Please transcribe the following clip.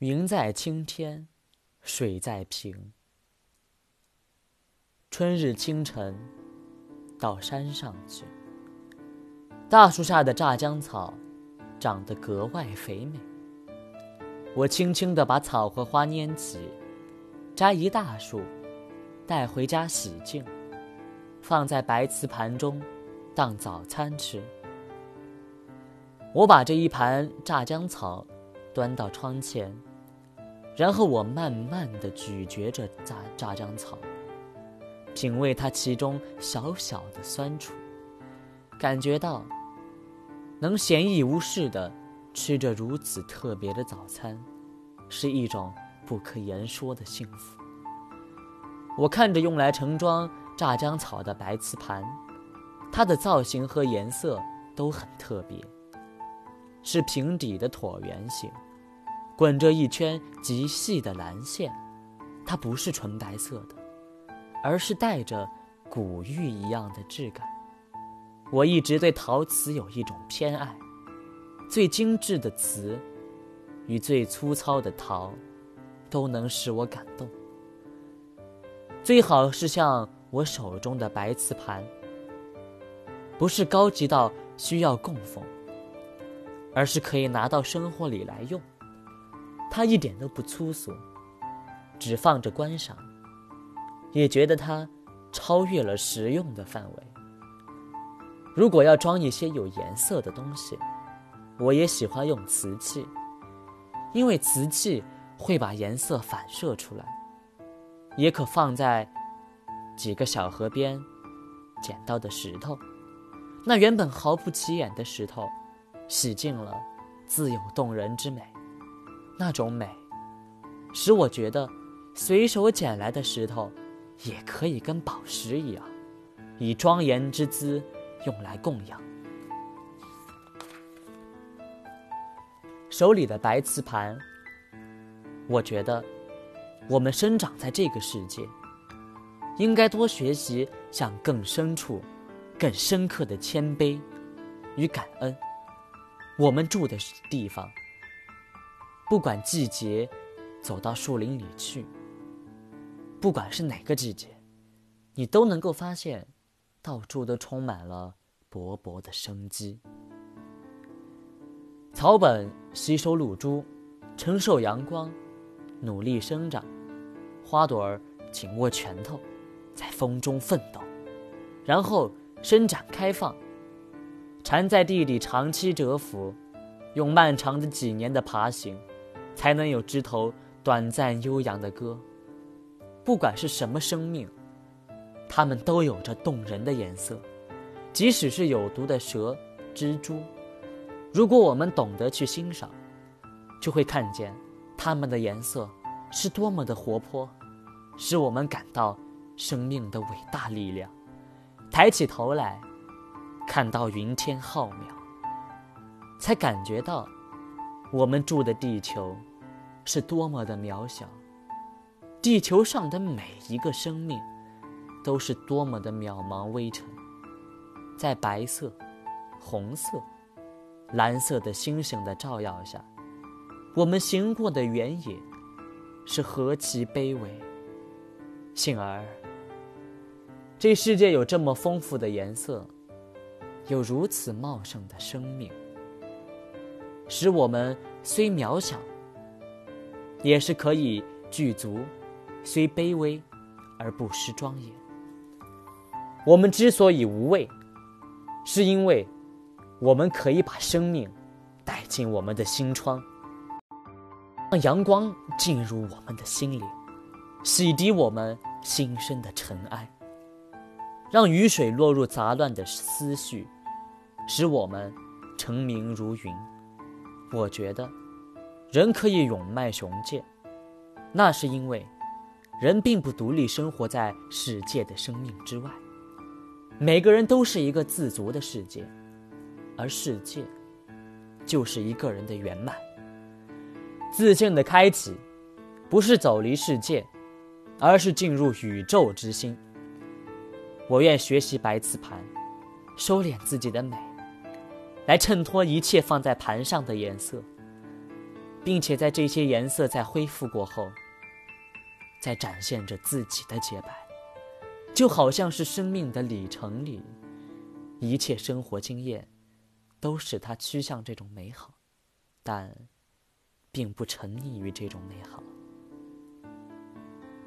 云在青天，水在平。春日清晨，到山上去。大树下的炸江草长得格外肥美。我轻轻地把草和花拈起，摘一大束，带回家洗净，放在白瓷盘中当早餐吃。我把这一盘炸江草端到窗前，然后我慢慢地咀嚼着炸炸浆草。品味它其中小小的酸楚，感觉到能闲逸无事的吃着如此特别的早餐，是一种不可言说的幸福。我看着用来盛装炸浆草的白瓷盘，它的造型和颜色都很特别，是平底的椭圆形，滚着一圈极细的蓝线，它不是纯白色的。而是带着古玉一样的质感。我一直对陶瓷有一种偏爱，最精致的瓷与最粗糙的陶，都能使我感动。最好是像我手中的白瓷盘，不是高级到需要供奉，而是可以拿到生活里来用。它一点都不粗俗，只放着观赏。也觉得它超越了实用的范围。如果要装一些有颜色的东西，我也喜欢用瓷器，因为瓷器会把颜色反射出来。也可放在几个小河边捡到的石头，那原本毫不起眼的石头，洗净了，自有动人之美。那种美，使我觉得随手捡来的石头。也可以跟宝石一样，以庄严之姿用来供养。手里的白瓷盘，我觉得我们生长在这个世界，应该多学习向更深处、更深刻的谦卑与感恩。我们住的地方，不管季节，走到树林里去。不管是哪个季节，你都能够发现，到处都充满了勃勃的生机。草本吸收露珠，承受阳光，努力生长；花朵儿紧握拳头，在风中奋斗，然后伸展开放。蝉在地里长期蛰伏，用漫长的几年的爬行，才能有枝头短暂悠扬的歌。不管是什么生命，它们都有着动人的颜色，即使是有毒的蛇、蜘蛛，如果我们懂得去欣赏，就会看见它们的颜色是多么的活泼，使我们感到生命的伟大力量。抬起头来，看到云天浩渺，才感觉到我们住的地球是多么的渺小。地球上的每一个生命，都是多么的渺茫微尘，在白色、红色、蓝色的星星的照耀下，我们行过的原野是何其卑微。幸而，这世界有这么丰富的颜色，有如此茂盛的生命，使我们虽渺小，也是可以具足。虽卑微，而不失庄严。我们之所以无畏，是因为我们可以把生命带进我们的心窗，让阳光进入我们的心灵，洗涤我们心生的尘埃，让雨水落入杂乱的思绪，使我们澄明如云。我觉得，人可以永迈雄健，那是因为。人并不独立生活在世界的生命之外，每个人都是一个自足的世界，而世界就是一个人的圆满。自信的开启，不是走离世界，而是进入宇宙之心。我愿学习白瓷盘，收敛自己的美，来衬托一切放在盘上的颜色。并且在这些颜色在恢复过后，在展现着自己的洁白，就好像是生命的里程里，一切生活经验都使它趋向这种美好，但并不沉溺于这种美好。